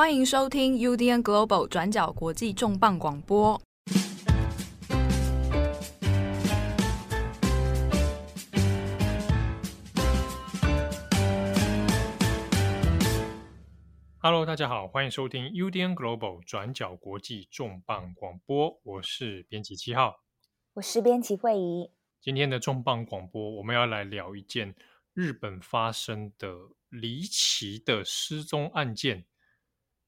欢迎收听 UDN Global 转角国际重磅广播。Hello，大家好，欢迎收听 UDN Global 转角国际重磅广播。我是编辑七号，我是编辑慧仪。今天的重磅广播，我们要来聊一件日本发生的离奇的失踪案件。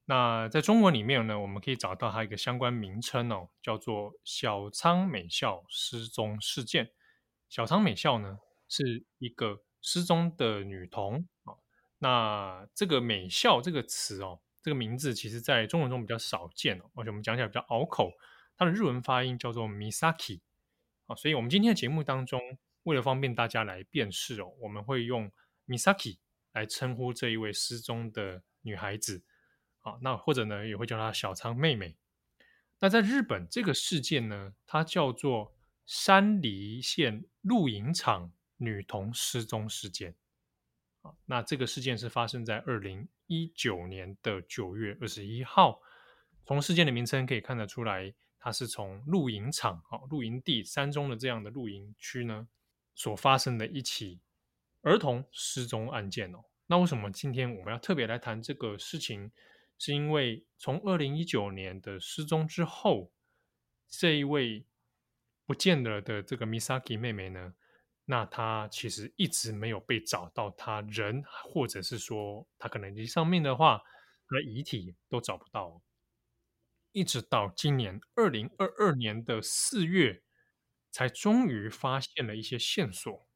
那在中文里面呢，我们可以找到它一个相关名称哦，叫做小仓美校失踪事件。小仓美校呢是一个失踪的女童啊。那这个美校这个词哦，这个名字其实在中文中比较少见哦，而且我们讲起来比较拗口。它的日文发音叫做 Misaki 啊，所以我们今天的节目当中，为了方便大家来辨识哦，我们会用 Misaki 来称呼这一位失踪的女孩子。啊，那或者呢，也会叫她小仓妹妹。那在日本，这个事件呢，它叫做山梨县露营场女童失踪事件。啊，那这个事件是发生在二零一九年的九月二十一号。从事件的名称可以看得出来，它是从露营场、啊露营地、山中的这样的露营区呢，所发生的一起儿童失踪案件哦。那为什么今天我们要特别来谈这个事情？是因为从二零一九年的失踪之后，这一位不见了的这个 Misaki 妹妹呢，那她其实一直没有被找到，她人或者是说她可能上面的话，她的遗体都找不到，一直到今年二零二二年的四月，才终于发现了一些线索，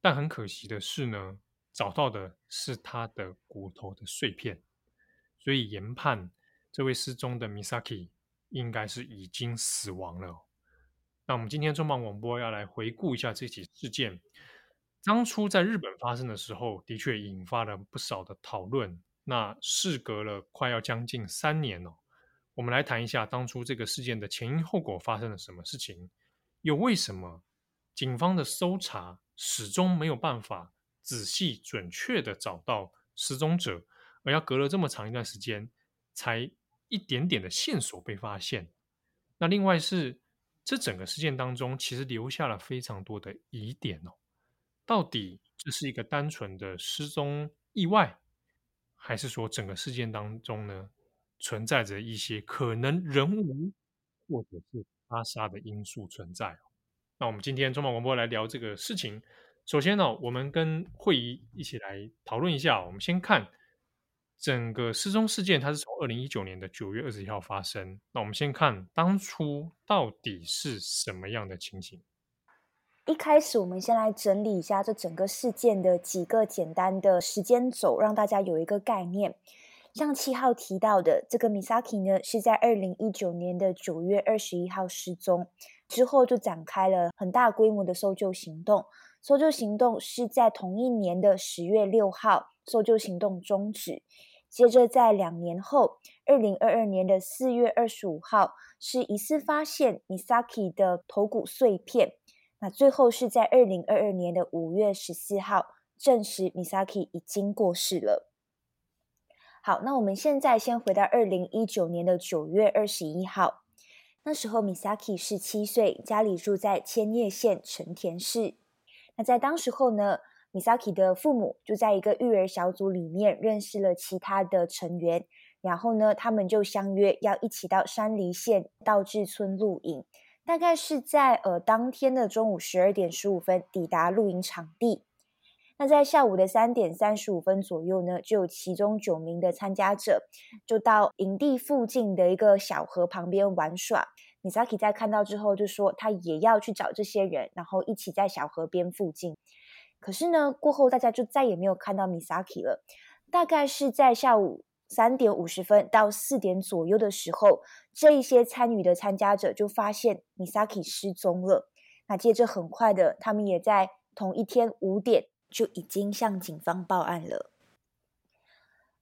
但很可惜的是呢，找到的是她的骨头的碎片。所以研判，这位失踪的 Misaki 应该是已经死亡了。那我们今天重磅广播要来回顾一下这起事件。当初在日本发生的时候，的确引发了不少的讨论。那事隔了快要将近三年了，我们来谈一下当初这个事件的前因后果发生了什么事情，又为什么警方的搜查始终没有办法仔细准确的找到失踪者。而要隔了这么长一段时间，才一点点的线索被发现。那另外是，这整个事件当中，其实留下了非常多的疑点哦。到底这是一个单纯的失踪意外，还是说整个事件当中呢，存在着一些可能人为或者是他杀的因素存在？那我们今天中广广播来聊这个事情。首先呢，我们跟慧仪一起来讨论一下。我们先看。整个失踪事件，它是从二零一九年的九月二十一号发生。那我们先看当初到底是什么样的情形。一开始，我们先来整理一下这整个事件的几个简单的时间轴，让大家有一个概念。像七号提到的，这个 Misaki 呢，是在二零一九年的九月二十一号失踪，之后就展开了很大规模的搜救行动。搜救行动是在同一年的十月六号，搜救行动终止。接着，在两年后，二零二二年的四月二十五号，是疑似发现 Misaki 的头骨碎片。那最后是在二零二二年的五月十四号，证实 Misaki 已经过世了。好，那我们现在先回到二零一九年的九月二十一号，那时候 Misaki 是七岁，家里住在千叶县成田市。那在当时候呢，Misaki 的父母就在一个育儿小组里面认识了其他的成员，然后呢，他们就相约要一起到山梨县道志村露营，大概是在呃当天的中午十二点十五分抵达露营场地。那在下午的三点三十五分左右呢，就有其中九名的参加者就到营地附近的一个小河旁边玩耍。Misaki 在看到之后就说，他也要去找这些人，然后一起在小河边附近。可是呢，过后大家就再也没有看到 Misaki 了。大概是在下午三点五十分到四点左右的时候，这一些参与的参加者就发现 Misaki 失踪了。那接着很快的，他们也在同一天五点就已经向警方报案了。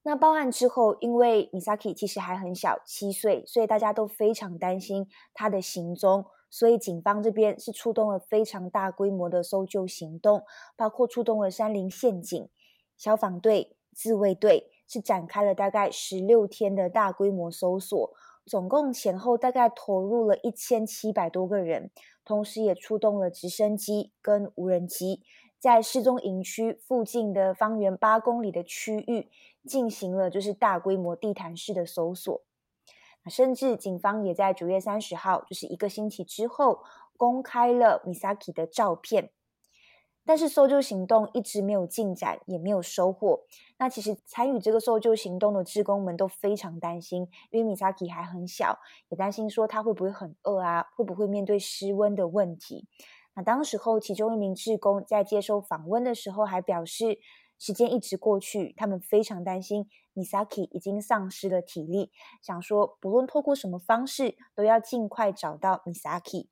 那报案之后，因为 Misaki 其实还很小，七岁，所以大家都非常担心他的行踪。所以警方这边是出动了非常大规模的搜救行动，包括出动了山林陷阱、消防队、自卫队，是展开了大概十六天的大规模搜索，总共前后大概投入了一千七百多个人，同时也出动了直升机跟无人机，在失踪营区附近的方圆八公里的区域进行了就是大规模地毯式的搜索。甚至警方也在九月三十号，就是一个星期之后，公开了 Misaki 的照片。但是搜救行动一直没有进展，也没有收获。那其实参与这个搜救行动的志工们都非常担心，因为 Misaki 还很小，也担心说他会不会很饿啊，会不会面对失温的问题。那当时候，其中一名志工在接受访问的时候还表示，时间一直过去，他们非常担心 Misaki 已经丧失了体力，想说不论透过什么方式，都要尽快找到 Misaki。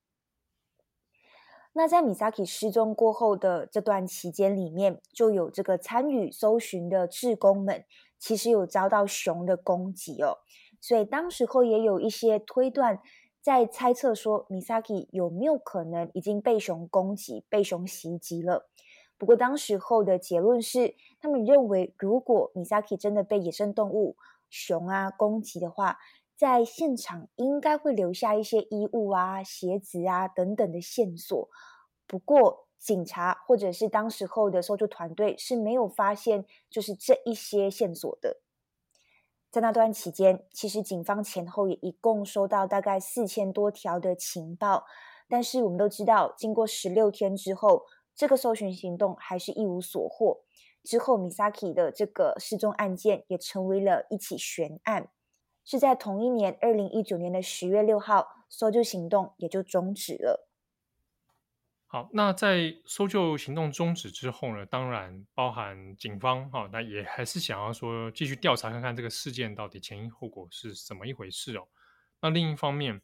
那在 Misaki 失踪过后的这段期间里面，就有这个参与搜寻的志工们，其实有遭到熊的攻击哦，所以当时候也有一些推断，在猜测说 Misaki 有没有可能已经被熊攻击、被熊袭击了。不过，当时候的结论是，他们认为，如果 Misaki 真的被野生动物熊啊攻击的话，在现场应该会留下一些衣物啊、鞋子啊等等的线索。不过，警察或者是当时候的搜救团队是没有发现就是这一些线索的。在那段期间，其实警方前后也一共收到大概四千多条的情报，但是我们都知道，经过十六天之后。这个搜寻行动还是一无所获。之后，Misaki 的这个失踪案件也成为了一起悬案。是在同一年，二零一九年的十月六号，搜救行动也就终止了。好，那在搜救行动终止之后呢，当然包含警方哈、那也还是想要说继续调查看看这个事件到底前因后果是怎么一回事哦。那另一方面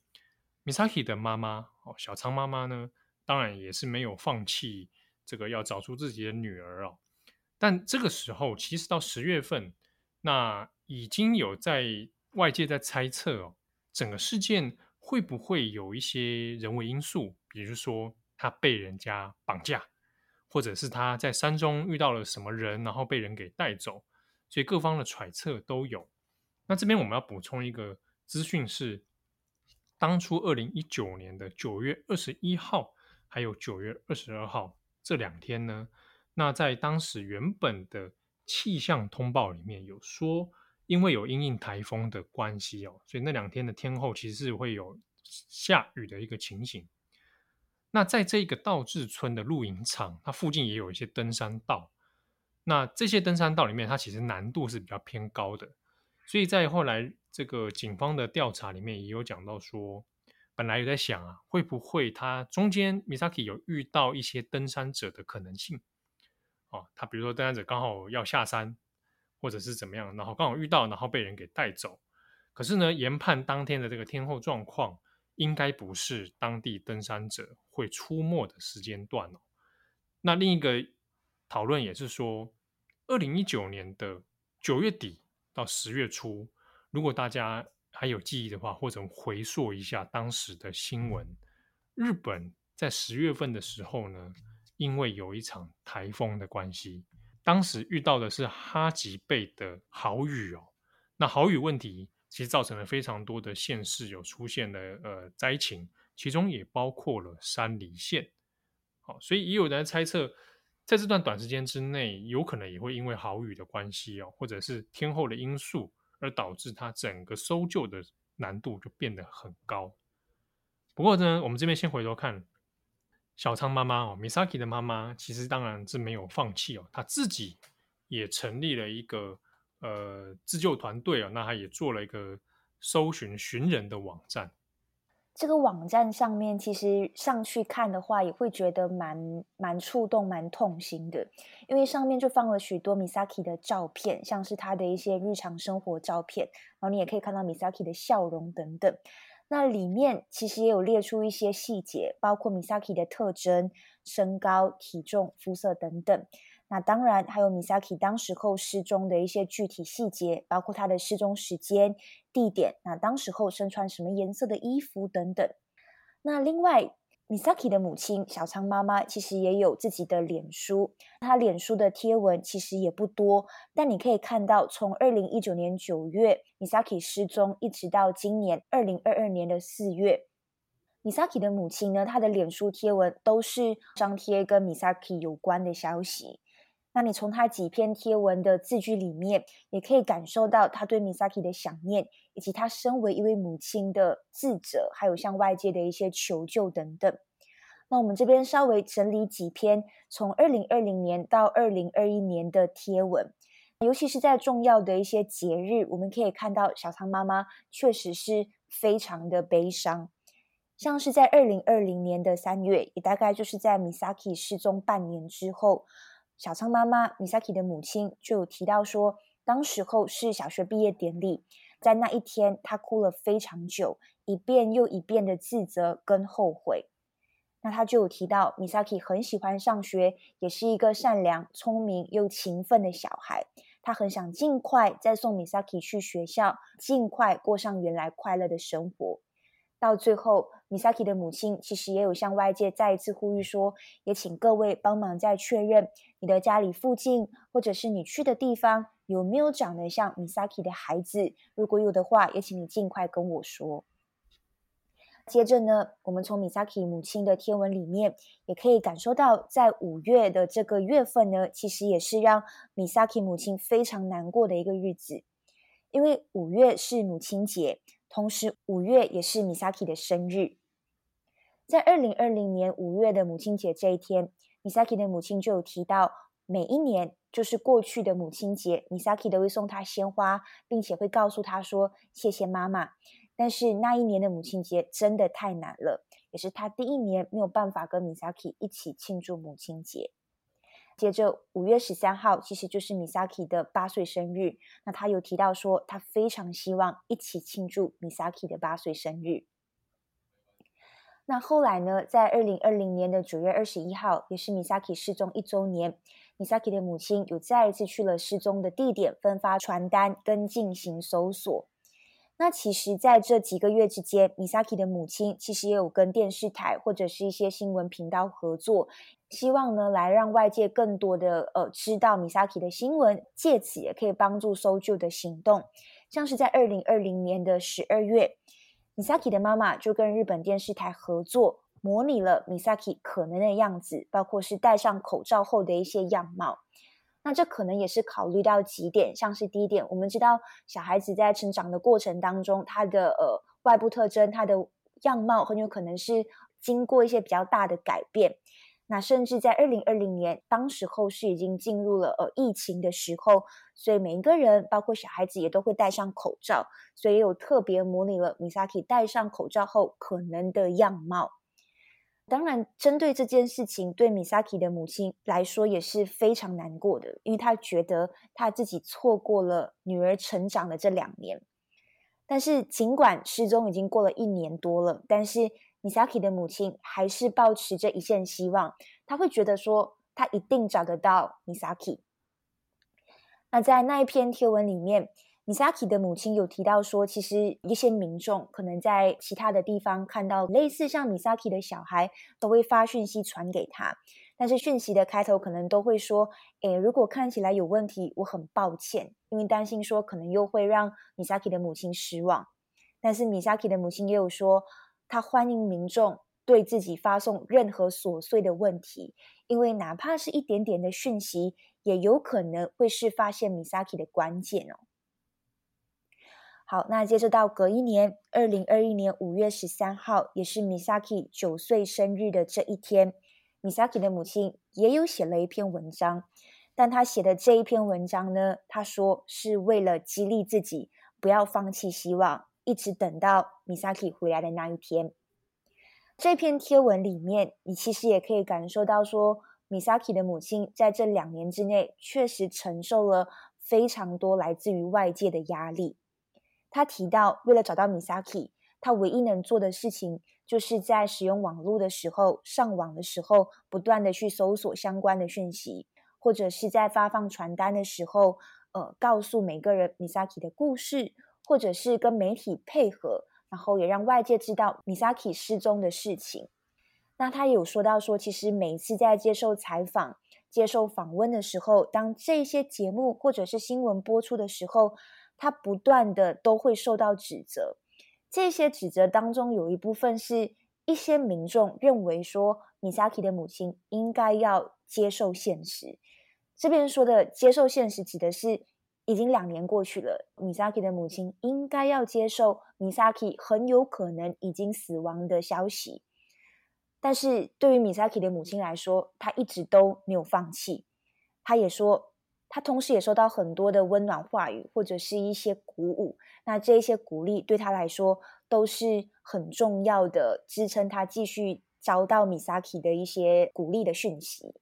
，Misaki 的妈妈哦，小仓妈妈呢，当然也是没有放弃。这个要找出自己的女儿哦，但这个时候其实到十月份，那已经有在外界在猜测哦，整个事件会不会有一些人为因素，比如说他被人家绑架，或者是他在山中遇到了什么人，然后被人给带走，所以各方的揣测都有。那这边我们要补充一个资讯是，当初二零一九年的九月二十一号，还有九月二十二号。这两天呢，那在当时原本的气象通报里面有说，因为有因应台风的关系哦，所以那两天的天候其实是会有下雨的一个情形。那在这个道志村的露营场，它附近也有一些登山道。那这些登山道里面，它其实难度是比较偏高的，所以在后来这个警方的调查里面也有讲到说。本来有在想啊，会不会他中间 Misaki 有遇到一些登山者的可能性？哦，他比如说登山者刚好要下山，或者是怎么样，然后刚好遇到，然后被人给带走。可是呢，研判当天的这个天候状况，应该不是当地登山者会出没的时间段哦。那另一个讨论也是说，二零一九年的九月底到十月初，如果大家还有记忆的话，或者回溯一下当时的新闻。日本在十月份的时候呢，因为有一场台风的关系，当时遇到的是哈吉贝的豪雨哦。那豪雨问题其实造成了非常多的县市有出现的呃灾情，其中也包括了山梨县。好，所以也有人猜测，在这段短时间之内，有可能也会因为豪雨的关系哦，或者是天候的因素。而导致它整个搜救的难度就变得很高。不过呢，我们这边先回头看小仓妈妈哦，Misaki 的妈妈，其实当然是没有放弃哦，她自己也成立了一个呃自救团队哦，那她也做了一个搜寻寻人的网站。这个网站上面，其实上去看的话，也会觉得蛮蛮触动、蛮痛心的，因为上面就放了许多 Misaki 的照片，像是他的一些日常生活照片，然后你也可以看到 Misaki 的笑容等等。那里面其实也有列出一些细节，包括 Misaki 的特征、身高、体重、肤色等等。那当然还有 Misaki 当时候失踪的一些具体细节，包括他的失踪时间、地点，那当时候身穿什么颜色的衣服等等。那另外 Misaki 的母亲小仓妈妈其实也有自己的脸书，她脸书的贴文其实也不多，但你可以看到，从二零一九年九月 Misaki 失踪，一直到今年二零二二年的四月，Misaki 的母亲呢，她的脸书贴文都是张贴跟 Misaki 有关的消息。那你从他几篇贴文的字句里面，也可以感受到他对 Misaki 的想念，以及他身为一位母亲的自责，还有向外界的一些求救等等。那我们这边稍微整理几篇从二零二零年到二零二一年的贴文，尤其是在重要的一些节日，我们可以看到小仓妈妈确实是非常的悲伤。像是在二零二零年的三月，也大概就是在 Misaki 失踪半年之后。小仓妈妈 Misaki 的母亲就有提到说，当时候是小学毕业典礼，在那一天，她哭了非常久，一遍又一遍的自责跟后悔。那她就有提到，Misaki 很喜欢上学，也是一个善良、聪明又勤奋的小孩。她很想尽快再送 Misaki 去学校，尽快过上原来快乐的生活。到最后，Misaki 的母亲其实也有向外界再一次呼吁说，也请各位帮忙再确认你的家里附近，或者是你去的地方有没有长得像 Misaki 的孩子。如果有的话，也请你尽快跟我说。接着呢，我们从 Misaki 母亲的天文里面也可以感受到，在五月的这个月份呢，其实也是让 Misaki 母亲非常难过的一个日子，因为五月是母亲节。同时，五月也是 Misaki 的生日。在二零二零年五月的母亲节这一天，Misaki 的母亲就有提到，每一年就是过去的母亲节，Misaki 都会送她鲜花，并且会告诉她说谢谢妈妈。但是那一年的母亲节真的太难了，也是她第一年没有办法跟 Misaki 一起庆祝母亲节。接着五月十三号，其实就是 Misaki 的八岁生日。那他有提到说，他非常希望一起庆祝 Misaki 的八岁生日。那后来呢，在二零二零年的九月二十一号，也是 Misaki 失踪一周年，Misaki 的母亲有再一次去了失踪的地点，分发传单跟进行搜索。那其实，在这几个月之间，Misaki 的母亲其实也有跟电视台或者是一些新闻频道合作，希望呢来让外界更多的呃知道 Misaki 的新闻，借此也可以帮助搜救的行动。像是在二零二零年的十二月，Misaki 的妈妈就跟日本电视台合作，模拟了 Misaki 可能的样子，包括是戴上口罩后的一些样貌。那这可能也是考虑到几点，像是第一点，我们知道小孩子在成长的过程当中，他的呃外部特征、他的样貌很有可能是经过一些比较大的改变。那甚至在二零二零年，当时候是已经进入了呃疫情的时候，所以每一个人，包括小孩子也都会戴上口罩，所以也有特别模拟了 Misaki 戴上口罩后可能的样貌。当然，针对这件事情，对 Misaki 的母亲来说也是非常难过的，因为她觉得她自己错过了女儿成长的这两年。但是，尽管失踪已经过了一年多了，但是 Misaki 的母亲还是抱持着一线希望，她会觉得说，她一定找得到 Misaki。那在那一篇贴文里面。Misaki 的母亲有提到说，其实一些民众可能在其他的地方看到类似像 Misaki 的小孩，都会发讯息传给他，但是讯息的开头可能都会说：“诶，如果看起来有问题，我很抱歉，因为担心说可能又会让 Misaki 的母亲失望。”但是 Misaki 的母亲也有说，他欢迎民众对自己发送任何琐碎的问题，因为哪怕是一点点的讯息，也有可能会是发现 Misaki 的关键哦。好，那接着到隔一年，二零二一年五月十三号，也是 Misaki 九岁生日的这一天，Misaki 的母亲也有写了一篇文章，但他写的这一篇文章呢，他说是为了激励自己不要放弃希望，一直等到 Misaki 回来的那一天。这篇贴文里面，你其实也可以感受到说，Misaki 的母亲在这两年之内确实承受了非常多来自于外界的压力。他提到，为了找到 Misaki，他唯一能做的事情，就是在使用网络的时候，上网的时候，不断的去搜索相关的讯息，或者是在发放传单的时候，呃，告诉每个人 Misaki 的故事，或者是跟媒体配合，然后也让外界知道 Misaki 失踪的事情。那他有说到说，其实每一次在接受采访、接受访问的时候，当这些节目或者是新闻播出的时候，他不断的都会受到指责。这些指责当中有一部分是一些民众认为说，Misaki 的母亲应该要接受现实。这边说的接受现实，指的是已经两年过去了，Misaki 的母亲应该要接受 Misaki 很有可能已经死亡的消息。但是对于 Misaki 的母亲来说，她一直都没有放弃。她也说。她同时也收到很多的温暖话语，或者是一些鼓舞。那这一些鼓励对她来说都是很重要的，支撑她继续遭到 Misaki 的一些鼓励的讯息。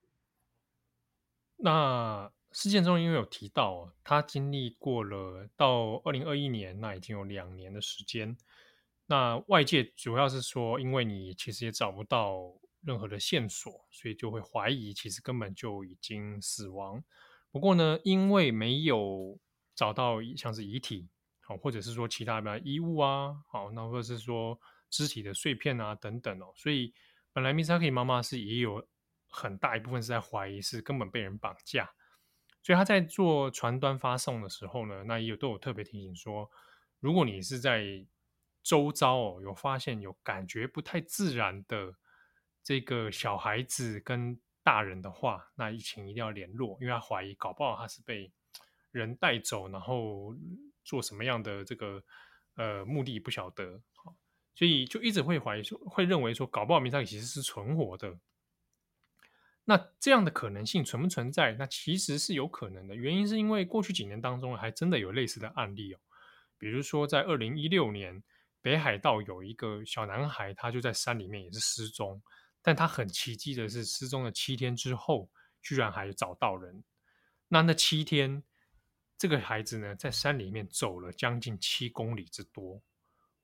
那事件中因为有提到，他经历过了到二零二一年，那已经有两年的时间。那外界主要是说，因为你其实也找不到任何的线索，所以就会怀疑其实根本就已经死亡。不过呢，因为没有找到像是遗体，好，或者是说其他的衣物啊，好，那或者是说肢体的碎片啊等等哦，所以本来 Misaki 妈妈是也有很大一部分是在怀疑是根本被人绑架，所以他在做传单发送的时候呢，那也有都有特别提醒说，如果你是在周遭哦有发现有感觉不太自然的这个小孩子跟大人的话，那疫情一定要联络，因为他怀疑搞不好他是被人带走，然后做什么样的这个呃目的不晓得，所以就一直会怀疑说，会认为说搞不好 Misaki 其实是存活的。那这样的可能性存不存在？那其实是有可能的，原因是因为过去几年当中还真的有类似的案例哦，比如说在二零一六年北海道有一个小男孩，他就在山里面也是失踪。但他很奇迹的是，失踪了七天之后，居然还找到人。那那七天，这个孩子呢，在山里面走了将近七公里之多，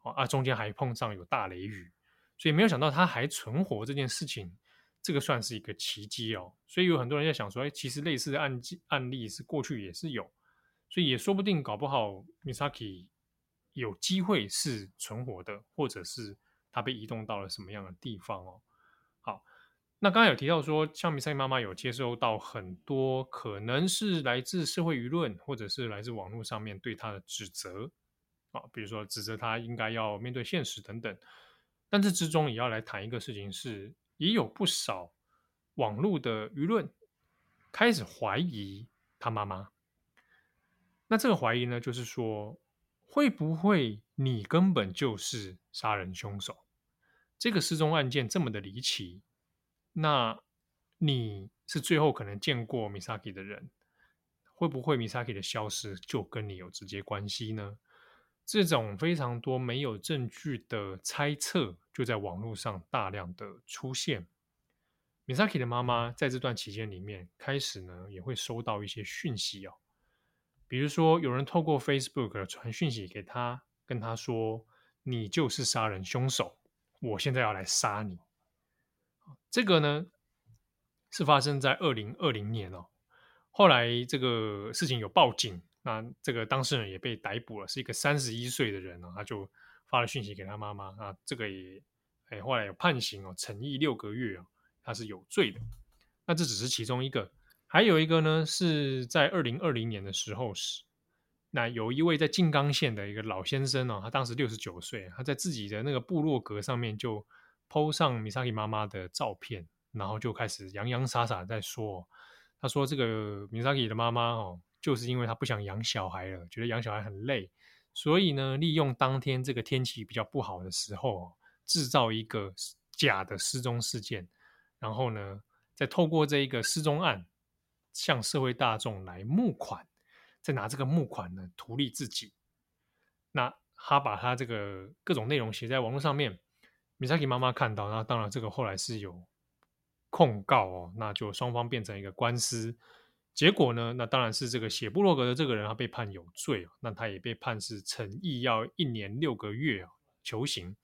啊，中间还碰上有大雷雨，所以没有想到他还存活这件事情，这个算是一个奇迹哦。所以有很多人在想说，哎，其实类似的案案例是过去也是有，所以也说不定搞不好 Misaki 有机会是存活的，或者是他被移动到了什么样的地方哦。好，那刚才有提到说，像 Misaki 妈妈有接收到很多可能是来自社会舆论，或者是来自网络上面对她的指责啊，比如说指责她应该要面对现实等等。但这之中也要来谈一个事情是，也有不少网络的舆论开始怀疑他妈妈。那这个怀疑呢，就是说，会不会你根本就是杀人凶手？这个失踪案件这么的离奇，那你是最后可能见过 Misaki 的人，会不会 Misaki 的消失就跟你有直接关系呢？这种非常多没有证据的猜测就在网络上大量的出现。Misaki 的妈妈在这段期间里面开始呢也会收到一些讯息哦，比如说有人透过 Facebook 传讯息给他，跟他说你就是杀人凶手。我现在要来杀你，这个呢是发生在二零二零年哦。后来这个事情有报警，那这个当事人也被逮捕了，是一个三十一岁的人哦，他就发了讯息给他妈妈啊，这个也哎后来有判刑哦，惩役六个月哦，他是有罪的。那这只是其中一个，还有一个呢是在二零二零年的时候是。那有一位在静冈县的一个老先生哦，他当时六十九岁，他在自己的那个部落格上面就 po 上 Misaki 妈妈的照片，然后就开始洋洋洒洒在说，他说这个 Misaki 的妈妈哦，就是因为他不想养小孩了，觉得养小孩很累，所以呢，利用当天这个天气比较不好的时候，制造一个假的失踪事件，然后呢，再透过这一个失踪案向社会大众来募款。再拿这个募款呢，图利自己。那他把他这个各种内容写在网络上面，Misaki 妈妈看到，那当然这个后来是有控告哦，那就双方变成一个官司。结果呢，那当然是这个写布洛格的这个人他被判有罪，那他也被判是惩役要一年六个月求刑。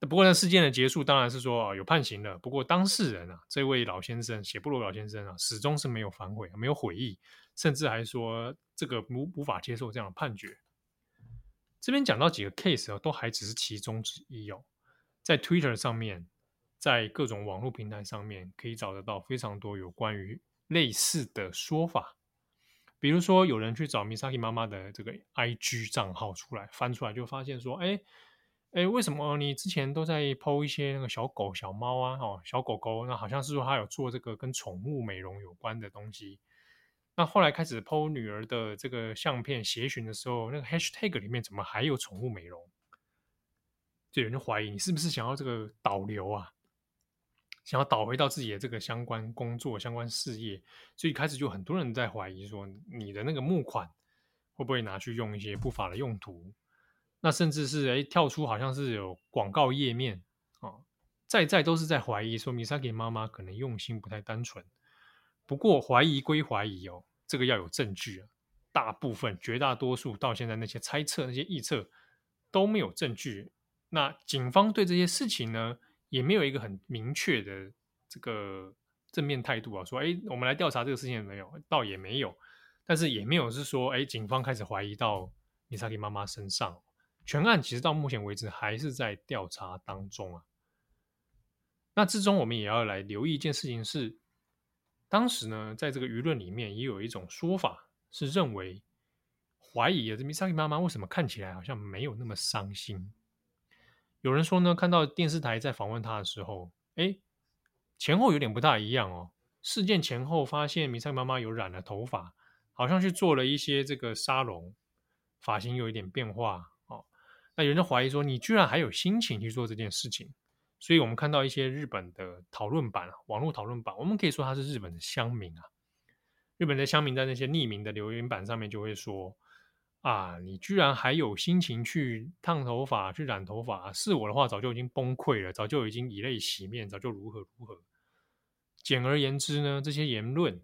不过呢，事件的结束当然是说，有判刑了。不过当事人啊，这位老先生写部落老先生啊，始终是没有反悔，没有悔意，甚至还说这个无无法接受这样的判决。这边讲到几个 case 啊，都还只是其中之一哦。在 Twitter 上面，在各种网络平台上面可以找得到非常多有关于类似的说法。比如说，有人去找 Misaki 妈妈的这个 IG 账号出来，翻出来就发现说，哎哎，为什么你之前都在 PO 一些那个小狗、小猫啊，哦，小狗狗，那好像是说他有做这个跟宠物美容有关的东西。那后来开始 PO 女儿的这个相片协寻的时候，那个 Hashtag 里面怎么还有宠物美容？就有人就怀疑你是不是想要这个导流啊？想要倒回到自己的这个相关工作、相关事业，所以开始就很多人在怀疑说，你的那个募款会不会拿去用一些不法的用途？那甚至是哎跳出好像是有广告页面啊、哦，在在都是在怀疑说，Misaki 妈妈可能用心不太单纯。不过怀疑归怀疑哦，这个要有证据啊。大部分、绝大多数到现在那些猜测、那些臆测都没有证据。那警方对这些事情呢？也没有一个很明确的这个正面态度啊，说哎，我们来调查这个事情没有，倒也没有，但是也没有是说哎，警方开始怀疑到 Misaki 妈妈身上。全案其实到目前为止还是在调查当中啊。那之中我们也要来留意一件事情是，当时呢，在这个舆论里面也有一种说法是认为怀疑啊，这 Misaki 妈妈为什么看起来好像没有那么伤心？有人说呢，看到电视台在访问他的时候，哎，前后有点不大一样哦。事件前后发现米萨妈妈有染了头发，好像去做了一些这个沙龙，发型有一点变化哦。那有人就怀疑说，你居然还有心情去做这件事情？所以我们看到一些日本的讨论版、网络讨论版，我们可以说他是日本的乡民啊。日本的乡民在那些匿名的留言板上面就会说。啊！你居然还有心情去烫头发、去染头发？是我的话，早就已经崩溃了，早就已经以泪洗面，早就如何如何。简而言之呢，这些言论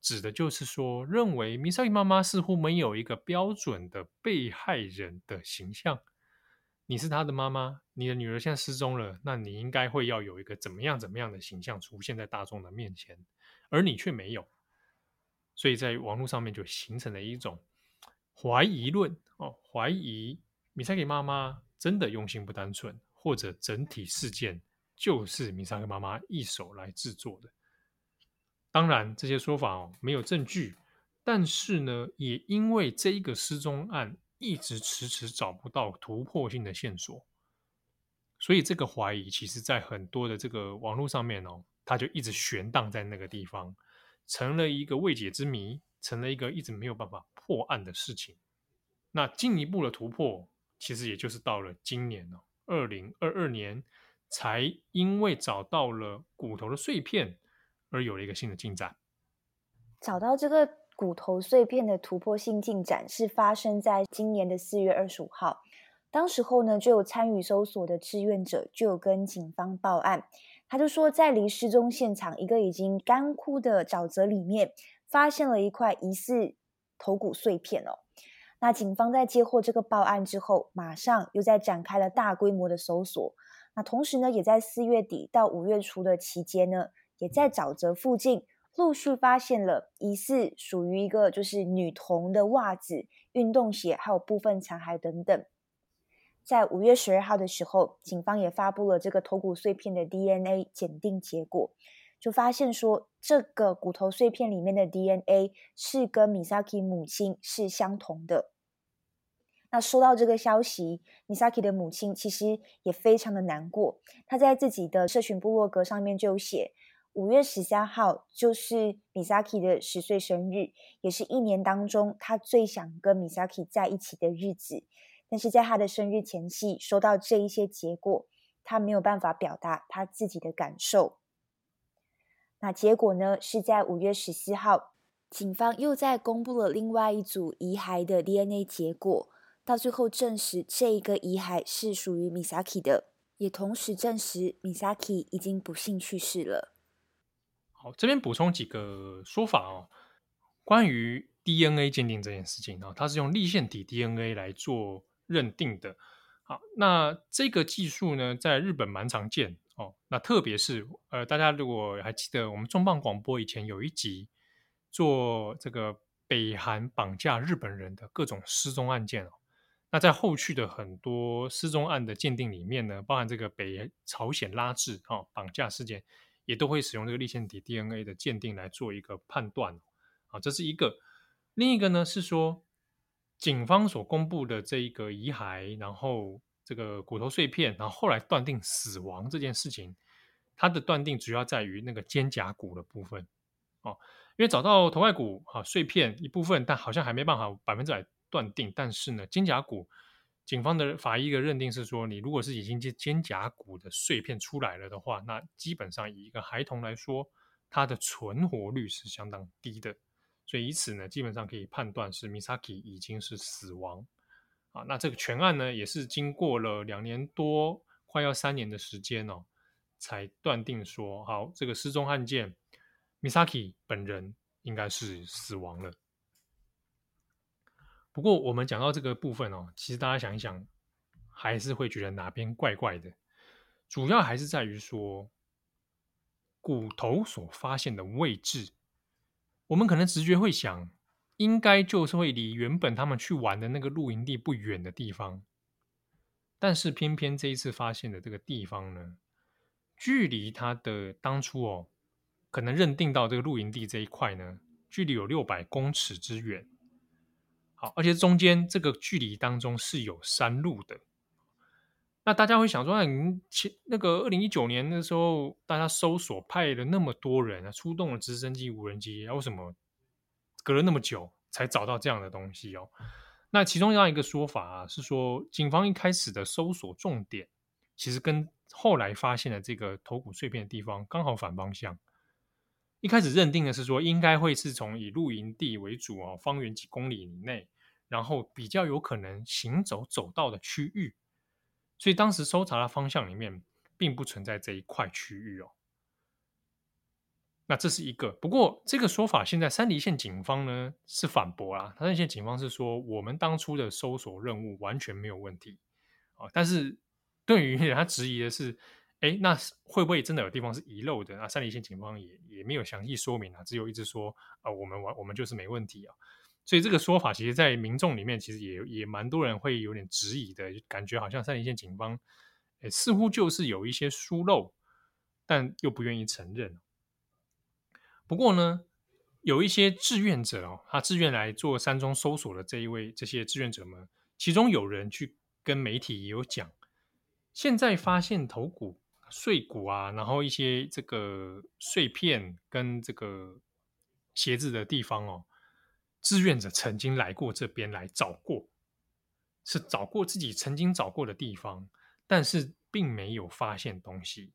指的就是说，认为 Misaki 妈妈似乎没有一个标准的被害人的形象。你是她的妈妈，你的女儿现在失踪了，那你应该会要有一个怎么样怎么样的形象出现在大众的面前，而你却没有。所以在网络上面就形成了一种。怀疑论哦，怀疑 Misaki 妈妈真的用心不单纯，或者整体事件就是 Misaki 妈妈一手来制作的。当然，这些说法哦没有证据，但是呢，也因为这一个失踪案一直迟迟找不到突破性的线索，所以这个怀疑其实在很多的这个网络上面哦，它就一直悬荡在那个地方，成了一个未解之谜。成了一个一直没有办法破案的事情。那进一步的突破，其实也就是到了今年哦，二零二二年，才因为找到了骨头的碎片，而有了一个新的进展。找到这个骨头碎片的突破性进展是发生在今年的四月二十五号。当时候呢，就有参与搜索的志愿者就有跟警方报案，他就说在离失踪现场一个已经干枯的沼泽里面。发现了一块疑似头骨碎片哦，那警方在接获这个报案之后，马上又在展开了大规模的搜索。那同时呢，也在四月底到五月初的期间呢，也在沼泽附近陆续发现了疑似属于一个就是女童的袜子、运动鞋，还有部分残骸等等。在五月十二号的时候，警方也发布了这个头骨碎片的 DNA 检定结果。就发现说，这个骨头碎片里面的 DNA 是跟 Misaki 母亲是相同的。那收到这个消息，Misaki 的母亲其实也非常的难过。她在自己的社群部落格上面就写，五月十三号就是 Misaki 的十岁生日，也是一年当中她最想跟 Misaki 在一起的日子。但是在她的生日前夕，收到这一些结果，她没有办法表达她自己的感受。那结果呢？是在五月十四号，警方又在公布了另外一组遗骸的 DNA 结果，到最后证实这一个遗骸是属于 Misaki 的，也同时证实 Misaki 已经不幸去世了。好，这边补充几个说法哦，关于 DNA 鉴定这件事情啊，它是用立线体 DNA 来做认定的。好，那这个技术呢，在日本蛮常见。哦，那特别是呃，大家如果还记得我们重磅广播以前有一集做这个北韩绑架日本人的各种失踪案件哦，那在后续的很多失踪案的鉴定里面呢，包含这个北朝鲜拉致啊绑架事件，也都会使用这个立腺体 DNA 的鉴定来做一个判断啊，这是一个。另一个呢是说，警方所公布的这一个遗骸，然后这个骨头碎片，然后后来断定死亡这件事情，它的断定主要在于那个肩胛骨的部分哦，因为找到头盖骨啊碎片一部分，但好像还没办法百分之百。断定，但是呢，肩胛骨，警方的法医的认定是说，你如果是已经肩肩胛骨的碎片出来了的话，那基本上以一个孩童来说，他的存活率是相当低的，所以以此呢，基本上可以判断是 Misaki 已经是死亡啊。那这个全案呢，也是经过了两年多，快要三年的时间哦，才断定说，好，这个失踪案件，Misaki 本人应该是死亡了。不过，我们讲到这个部分哦，其实大家想一想，还是会觉得哪边怪怪的。主要还是在于说，骨头所发现的位置，我们可能直觉会想，应该就是会离原本他们去玩的那个露营地不远的地方。但是，偏偏这一次发现的这个地方呢，距离他的当初哦，可能认定到这个露营地这一块呢，距离有六百公尺之远。好，而且中间这个距离当中是有山路的。那大家会想说，那你前那个二零一九年的时候，大家搜索派了那么多人啊，出动了直升机、无人机，啊，为什么隔了那么久才找到这样的东西哦？那其中这样一个说法啊，是说警方一开始的搜索重点，其实跟后来发现的这个头骨碎片的地方刚好反方向。一开始认定的是说，应该会是从以露营地为主哦，方圆几公里以内，然后比较有可能行走走到的区域，所以当时搜查的方向里面并不存在这一块区域哦。那这是一个，不过这个说法现在三梨县警方呢是反驳啦，三梨县警方是说，我们当初的搜索任务完全没有问题啊，但是对于他质疑的是。哎，那会不会真的有地方是遗漏的？那三梨县警方也也没有详细说明啊，只有一直说啊、我们完我们就是没问题啊。所以这个说法，其实，在民众里面，其实也也蛮多人会有点质疑的，感觉好像三梨县警方，似乎就是有一些疏漏，但又不愿意承认。不过呢，有一些志愿者哦，他志愿来做山中搜索的这一位，这些志愿者们，其中有人去跟媒体也有讲，现在发现头骨。碎骨啊，然后一些这个碎片跟这个鞋子的地方哦，志愿者曾经来过这边来找过，是找过自己曾经找过的地方，但是并没有发现东西。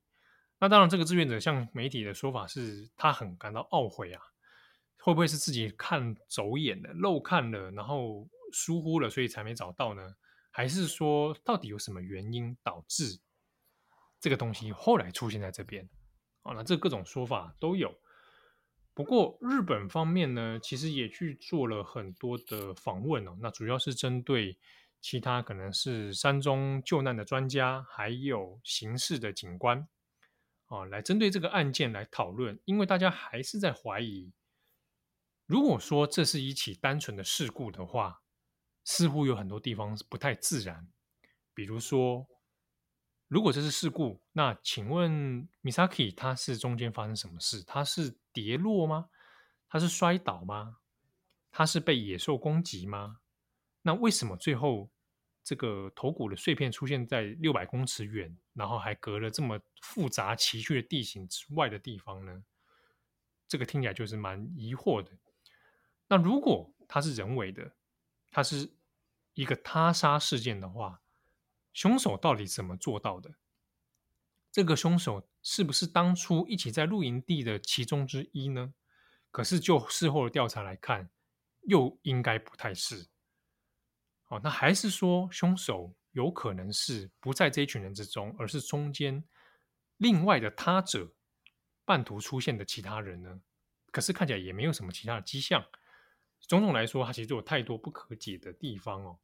那当然，这个志愿者向媒体的说法是他很感到懊悔啊，会不会是自己看走眼了、漏看了，然后疏忽了，所以才没找到呢？还是说，到底有什么原因导致？这个东西后来出现在这边，啊，那这各种说法都有。不过日本方面呢，其实也去做了很多的访问哦。那主要是针对其他可能是山中救难的专家，还有刑事的警官，啊，来针对这个案件来讨论。因为大家还是在怀疑，如果说这是一起单纯的事故的话，似乎有很多地方是不太自然，比如说。如果这是事故，那请问 Misaki 他是中间发生什么事？他是跌落吗？他是摔倒吗？他是被野兽攻击吗？那为什么最后这个头骨的碎片出现在六百公尺远，然后还隔了这么复杂崎岖的地形之外的地方呢？这个听起来就是蛮疑惑的。那如果他是人为的，他是一个他杀事件的话，凶手到底怎么做到的？这个凶手是不是当初一起在露营地的其中之一呢？可是就事后的调查来看，又应该不太是。哦，那还是说凶手有可能是不在这一群人之中，而是中间另外的他者半途出现的其他人呢？可是看起来也没有什么其他的迹象。种种来说，它其实有太多不可解的地方哦。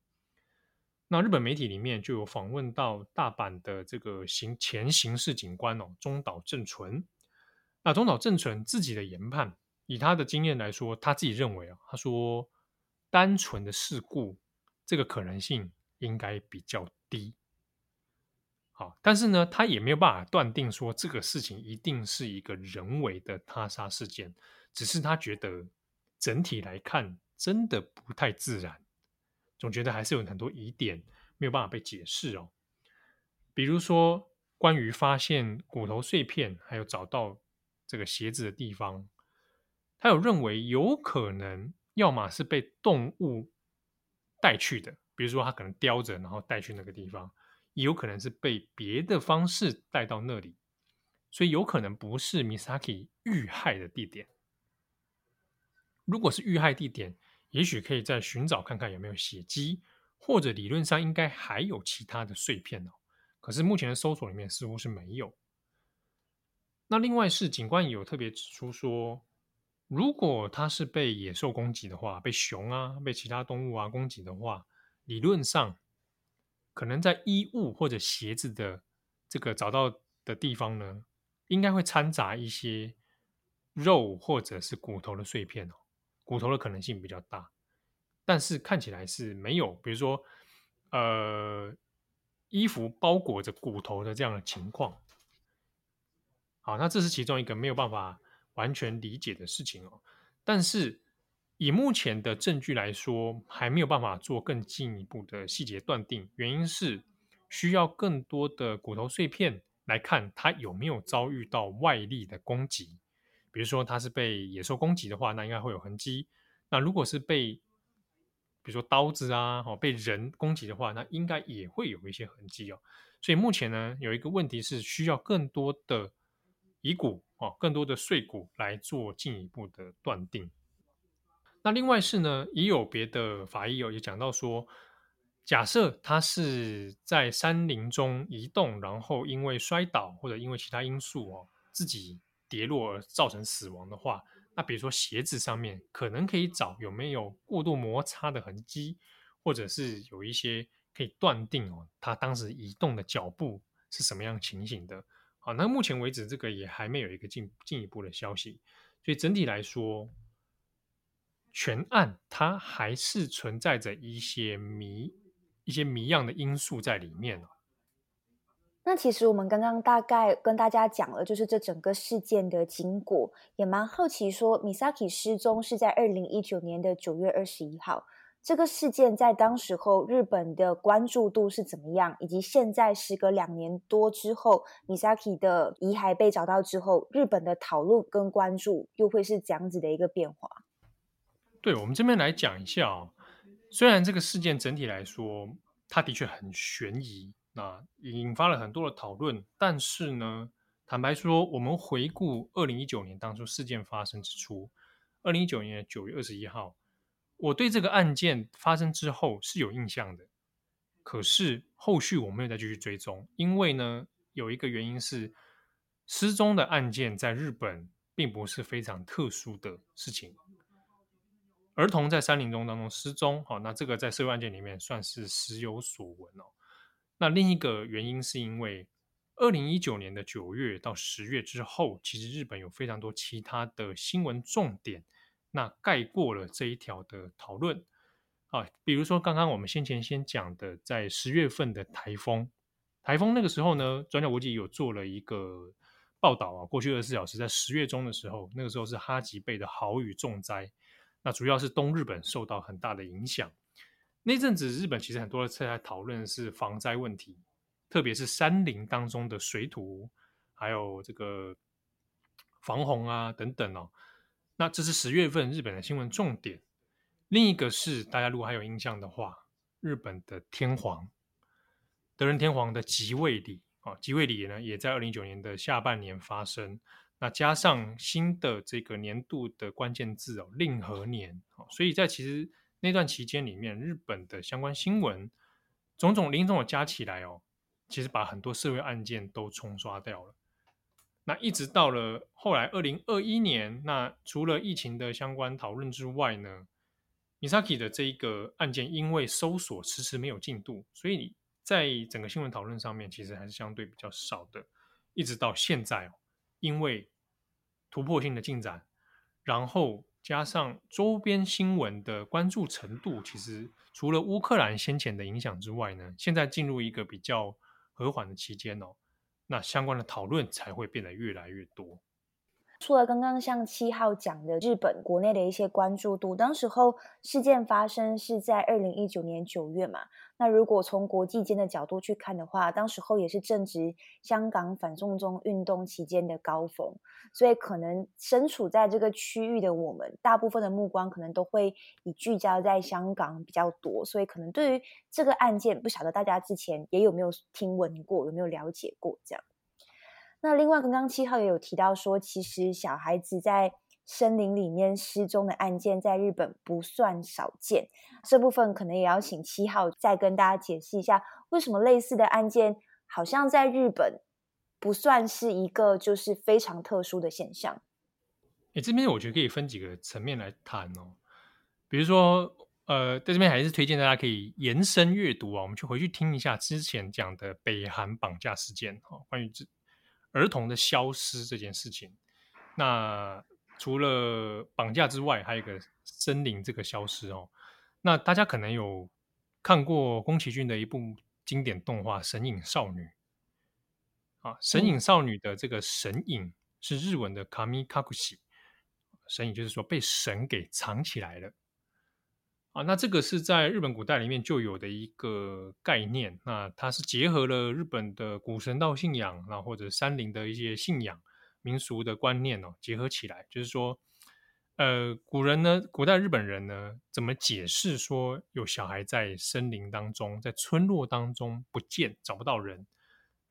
那日本媒体里面就有访问到大阪的这个刑前刑事警官哦，中岛正纯。那中岛正纯自己的研判，以他的经验来说，他自己认为啊，他说单纯的事故这个可能性应该比较低。好，但是呢，他也没有办法断定说这个事情一定是一个人为的他杀事件，只是他觉得整体来看真的不太自然，总觉得还是有很多疑点没有办法被解释哦。比如说，关于发现骨头碎片还有找到这个鞋子的地方，他有认为有可能要么是被动物带去的，比如说他可能叼着然后带去那个地方。也有可能是被别的方式带到那里，所以有可能不是 Misaki 遇害的地点。如果是遇害地点，也许可以再寻找看看有没有血迹，或者理论上应该还有其他的碎片哦。可是目前的搜索里面似乎是没有。那另外是警官有特别指出说，如果他是被野兽攻击的话，被熊啊、被其他动物啊攻击的话，理论上。可能在衣物或者鞋子的这个找到的地方呢，应该会掺杂一些肉或者是骨头的碎片哦，骨头的可能性比较大，但是看起来是没有，比如说呃，衣服包裹着骨头的这样的情况。好，那这是其中一个没有办法完全理解的事情哦，但是。以目前的证据来说，还没有办法做更进一步的细节断定。原因是需要更多的骨头碎片来看它有没有遭遇到外力的攻击。比如说它是被野兽攻击的话，那应该会有痕迹。那如果是被，比如说刀子啊，哦，被人攻击的话，那应该也会有一些痕迹哦。所以目前呢，有一个问题是需要更多的遗骨哦，更多的碎骨来做进一步的断定。那另外是呢，也有别的法医有也讲到说，假设他是在山林中移动，然后因为摔倒或者因为其他因素哦，自己跌落而造成死亡的话，那比如说鞋子上面可能可以找有没有过度摩擦的痕迹，或者是有一些可以断定哦，他当时移动的脚步是什么样情形的。好，那目前为止这个也还没有一个进进一步的消息，所以整体来说。全案它还是存在着一些谜、一些谜样的因素在里面。那其实我们刚刚大概跟大家讲了，就是这整个事件的经过，也蛮好奇说，Misaki 失踪是在二零一九年的九月二十一号。这个事件在当时候日本的关注度是怎么样？以及现在时隔两年多之后，Misaki 的遗骸被找到之后，日本的讨论跟关注又会是怎样子的一个变化？对，我们这边来讲一下哦，虽然这个事件整体来说，它的确很悬疑，那引发了很多的讨论，但是呢，坦白说，我们回顾二零一九年当初事件发生之初，二零一九年九月二十一号，我对这个案件发生之后是有印象的，可是后续我没有再继续追踪，因为呢，有一个原因是失踪的案件在日本并不是非常特殊的事情。儿童在山林中当中失踪，好，那这个在社会案件里面算是时有所闻哦。那另一个原因是因为二零一九年的九月到十月之后，其实日本有非常多其他的新闻重点，那盖过了这一条的讨论啊。比如说刚刚我们先前先讲的，在十月份的台风，台风那个时候呢，转角国际有做了一个报道啊。过去二十四小时，在十月中的时候，那个时候是哈吉贝的豪雨重灾。那主要是东日本受到很大的影响。那阵子日本其实很多人在讨论是防灾问题，特别是山林当中的水土，还有这个防洪啊等等哦。那这是十月份日本的新闻重点。另一个是大家如果还有印象的话，日本的天皇德仁天皇的即位礼啊，即位礼呢也在二零一九年的下半年发生。那加上新的这个年度的关键字哦，令和年，所以在其实那段期间里面，日本的相关新闻种种零总的加起来哦，其实把很多社会案件都冲刷掉了。那一直到了后来二零二一年，那除了疫情的相关讨论之外呢，Misaki 的这一个案件因为搜索迟迟没有进度，所以在整个新闻讨论上面其实还是相对比较少的，一直到现在哦。因为突破性的进展，然后加上周边新闻的关注程度，其实除了乌克兰先前的影响之外呢，现在进入一个比较和缓的期间哦，那相关的讨论才会变得越来越多。除了刚刚像七号讲的日本国内的一些关注度，当时候事件发生是在二零一九年九月嘛。那如果从国际间的角度去看的话，当时候也是正值香港反送中运动期间的高峰，所以可能身处在这个区域的我们，大部分的目光可能都会以聚焦在香港比较多。所以可能对于这个案件，不晓得大家之前也有没有听闻过，有没有了解过这样。那另外，刚刚七号也有提到说，其实小孩子在森林里面失踪的案件，在日本不算少见。这部分可能也要请七号再跟大家解释一下，为什么类似的案件好像在日本不算是一个就是非常特殊的现象？诶，这边我觉得可以分几个层面来谈哦。比如说，呃，在这边还是推荐大家可以延伸阅读啊，我们去回去听一下之前讲的北韩绑架事件哈，关于这。儿童的消失这件事情，那除了绑架之外，还有一个森林这个消失哦。那大家可能有看过宫崎骏的一部经典动画《神隐少女》啊，《神隐少女》的这个“神隐”是日文的 “kami kakushi”，神隐就是说被神给藏起来了。啊，那这个是在日本古代里面就有的一个概念。那它是结合了日本的古神道信仰，那或者山林的一些信仰、民俗的观念哦，结合起来，就是说，呃，古人呢，古代日本人呢，怎么解释说有小孩在森林当中、在村落当中不见、找不到人，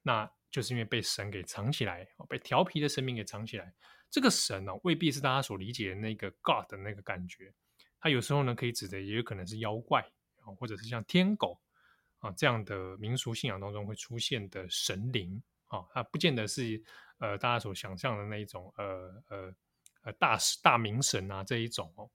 那就是因为被神给藏起来，被调皮的神明给藏起来。这个神呢，未必是大家所理解的那个 God 的那个感觉。它有时候呢，可以指的也有可能是妖怪啊，或者是像天狗啊这样的民俗信仰当中会出现的神灵啊，它不见得是呃大家所想象的那一种呃呃呃大大明神啊这一种哦。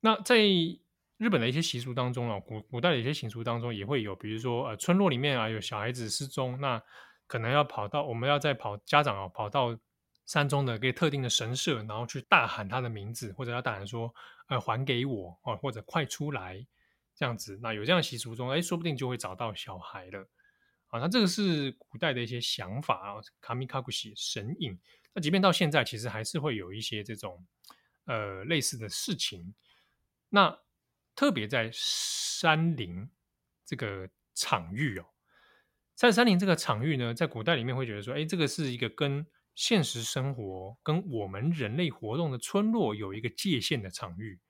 那在日本的一些习俗当中啊，古古代的一些习俗当中也会有，比如说呃村落里面啊有小孩子失踪，那可能要跑到我们要再跑家长啊跑到。山中的一个特定的神社，然后去大喊他的名字，或者要大喊说：“呃，还给我哦，或者快出来，这样子。”那有这样习俗中，哎，说不定就会找到小孩了。啊，那这个是古代的一些想法啊，kami kakushi 神隐。那即便到现在，其实还是会有一些这种呃类似的事情。那特别在山林这个场域哦，在山林这个场域呢，在古代里面会觉得说，哎，这个是一个跟现实生活跟我们人类活动的村落有一个界限的场域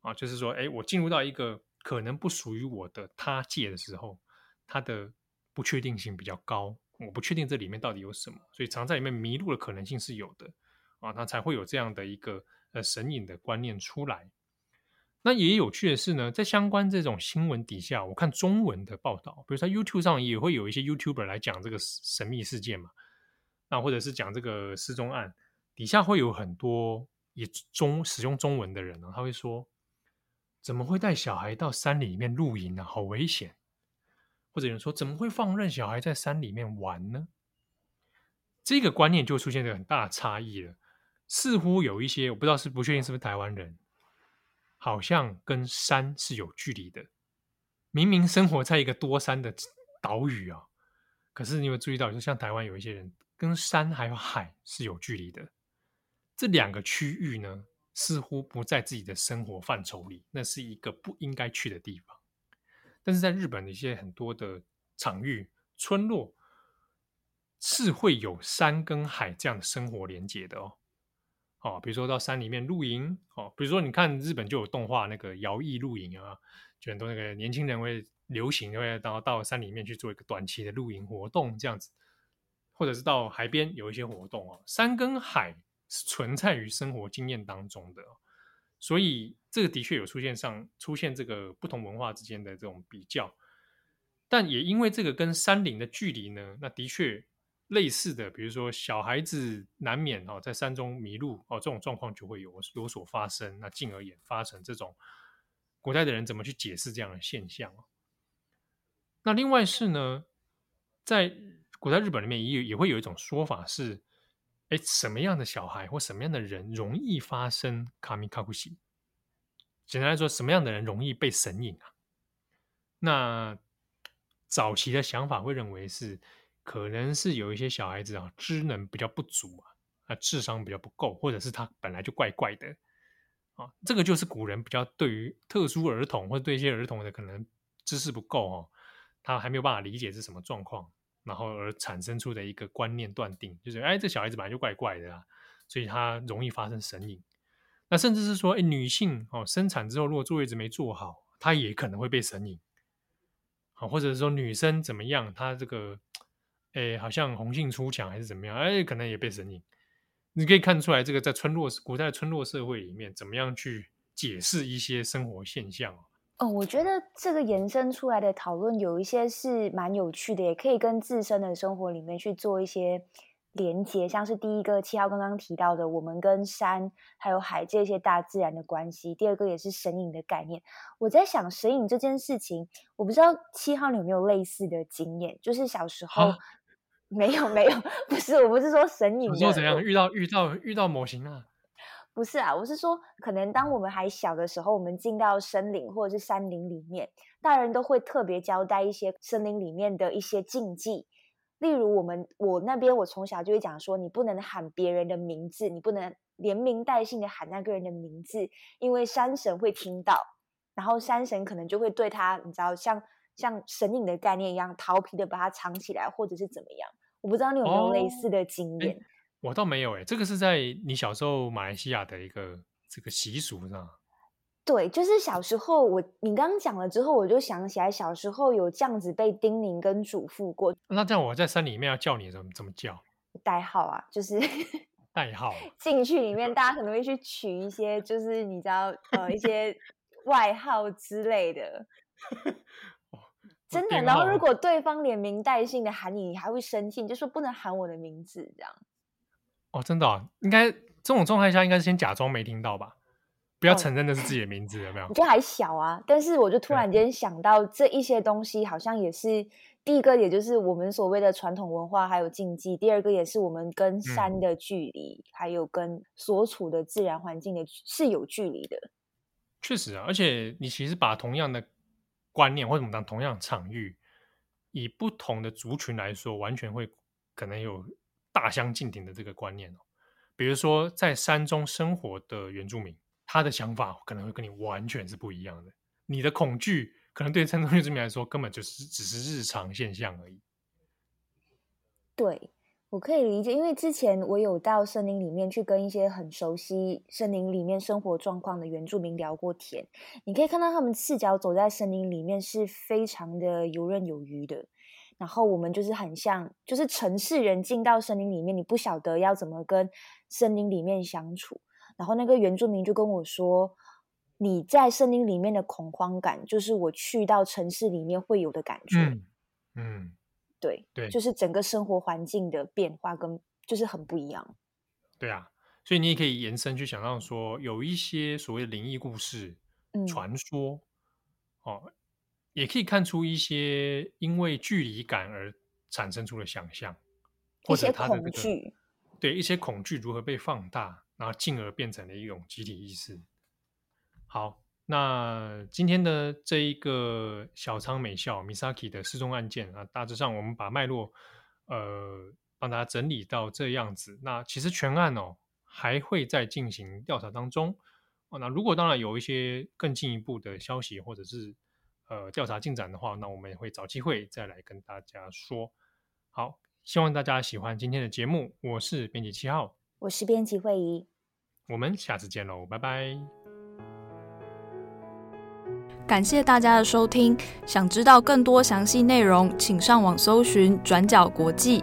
啊，就是说，哎，我进入到一个可能不属于我的他界的时候，它的不确定性比较高，我不确定这里面到底有什么，所以常在里面迷路的可能性是有的啊，那才会有这样的一个呃神隐的观念出来。那也有趣的是呢，在相关这种新闻底下，我看中文的报道，比如说 YouTube 上也会有一些 YouTuber 来讲这个神秘事件嘛。那或者是讲这个失踪案，底下会有很多也中使用中文的人呢，他会说：怎么会带小孩到山里面露营呢？好危险！或者有人说：怎么会放任小孩在山里面玩呢？这个观念就出现了很大的差异了。似乎有一些我不知道是不确定是不是台湾人，好像跟山是有距离的。明明生活在一个多山的岛屿啊，可是你有注意到，就像台湾有一些人。跟山还有海是有距离的，这两个区域呢，似乎不在自己的生活范畴里，那是一个不应该去的地方。但是在日本的一些很多的场域、村落，是会有山跟海这样的生活连接的哦。哦，比如说到山里面露营，哦，比如说你看日本就有动画那个摇曳露营啊，就很多那个年轻人会流行，会到到山里面去做一个短期的露营活动，这样子。或者是到海边有一些活动哦，山跟海是存在于生活经验当中的，所以这个的确有出现上出现这个不同文化之间的这种比较，但也因为这个跟山林的距离呢，那的确类似的，比如说小孩子难免哦在山中迷路哦，这种状况就会有有所发生，那进而也发生这种古代的人怎么去解释这样的现象？那另外是呢，在古代日本里面也有也会有一种说法是，哎，什么样的小孩或什么样的人容易发生卡米卡库西？简单来说，什么样的人容易被神隐啊？那早期的想法会认为是，可能是有一些小孩子啊，智能比较不足啊，啊，智商比较不够，或者是他本来就怪怪的啊。这个就是古人比较对于特殊儿童或者对一些儿童的可能知识不够哦，他还没有办法理解是什么状况，然后而产生出的一个观念断定，就是哎，这小孩子本来就怪怪的啊，所以他容易发生神隐。那甚至是说，哎，女性哦，生产之后如果坐月子没坐好，她也可能会被神隐。好，或者是说女生怎么样，她这个，哎，好像红杏出墙还是怎么样，哎，可能也被神隐。你可以看出来，这个在村落古代村落社会里面，怎么样去解释一些生活现象。哦，我觉得这个延伸出来的讨论有一些是蛮有趣的，也可以跟自身的生活里面去做一些。连接，像是第一个七号刚刚提到的，我们跟山还有海这些大自然的关系。第二个也是神隐的概念。我在想神隐这件事情，我不知道七号你有没有类似的经验，就是小时候没有没有，不是，我不是说神隐，你说怎样遇到遇到遇到模型啊？不是啊，我是说，可能当我们还小的时候，我们进到森林或者是山林里面，大人都会特别交代一些森林里面的一些禁忌。例如，我们我那边，我从小就会讲说，你不能喊别人的名字，你不能连名带姓的喊那个人的名字，因为山神会听到，然后山神可能就会对他，你知道，像像神隐的概念一样，调皮的把它藏起来，或者是怎么样。我不知道你有没有类似的经验。哦，我倒没有诶，这个是在你小时候马来西亚的一个这个习俗上。对，就是小时候我你刚刚讲了之后，我就想起来小时候有这样子被叮咛跟嘱咐过。那这样我在山里面要叫你怎么怎么叫？代号啊，就是 代号。进去里面，大家可能会去取一些，就是你知道呃一些外号之类的。哦、真的，然后如果对方连名带姓的喊你，你还会生气，就说不能喊我的名字这样。哦，真的、哦，应该这种状态下应该是先假装没听到吧。不要承认那是自己的名字，有没有？你就还小啊，但是我就突然间想到，这一些东西好像也是第一个，也就是我们所谓的传统文化还有禁忌；第二个也是我们跟山的距离，嗯、还有跟所处的自然环境的是有距离的。确实啊，而且你其实把同样的观念或者我们当同样的场域，以不同的族群来说，完全会可能有大相径庭的这个观念哦。比如说，在山中生活的原住民。他的想法可能会跟你完全是不一样的，你的恐惧可能对山中原住民来说根本就是只是日常现象而已。对，我可以理解，因为之前我有到森林里面去跟一些很熟悉森林里面生活状况的原住民聊过天，你可以看到他们赤脚走在森林里面是非常的游刃有余的，然后我们就是很像，就是城市人进到森林里面，你不晓得要怎么跟森林里面相处。然后那个原住民就跟我说：“你在森林里面的恐慌感，就是我去到城市里面会有的感觉。嗯”嗯，对对，就是整个生活环境的变化跟就是很不一样。对啊，所以你也可以延伸去想到说，有一些所谓的灵异故事、嗯、传说哦，也可以看出一些因为距离感而产生出的想象，或者他的、这个、一些恐惧。对，一些恐惧如何被放大。然后进而变成了一种集体意识。好，那今天的这一个小仓美校 Misaki 的失踪案件啊，大致上我们把脉络呃帮大家整理到这样子。那其实全案哦还会再进行调查当中哦。那如果当然有一些更进一步的消息或者是呃调查进展的话，那我们也会找机会再来跟大家说。好，希望大家喜欢今天的节目。我是编辑七号，我是编辑惠仪。我们下次见喽，拜拜！感谢大家的收听，想知道更多详细内容，请上网搜寻“转角国际”。